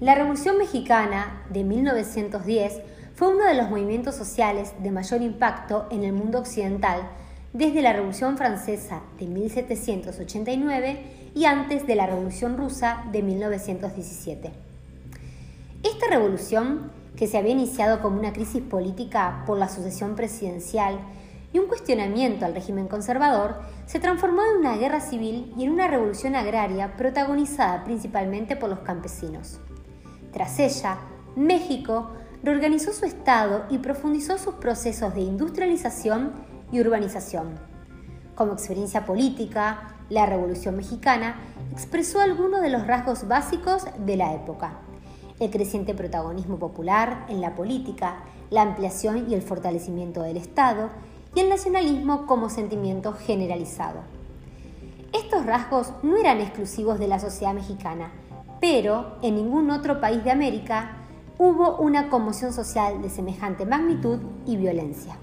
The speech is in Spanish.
La Revolución Mexicana de 1910 fue uno de los movimientos sociales de mayor impacto en el mundo occidental desde la Revolución Francesa de 1789 y antes de la Revolución Rusa de 1917. Esta revolución, que se había iniciado como una crisis política por la sucesión presidencial y un cuestionamiento al régimen conservador, se transformó en una guerra civil y en una revolución agraria protagonizada principalmente por los campesinos. Tras ella, México reorganizó su Estado y profundizó sus procesos de industrialización y urbanización. Como experiencia política, la Revolución Mexicana expresó algunos de los rasgos básicos de la época. El creciente protagonismo popular en la política, la ampliación y el fortalecimiento del Estado y el nacionalismo como sentimiento generalizado. Estos rasgos no eran exclusivos de la sociedad mexicana, pero en ningún otro país de América hubo una conmoción social de semejante magnitud y violencia.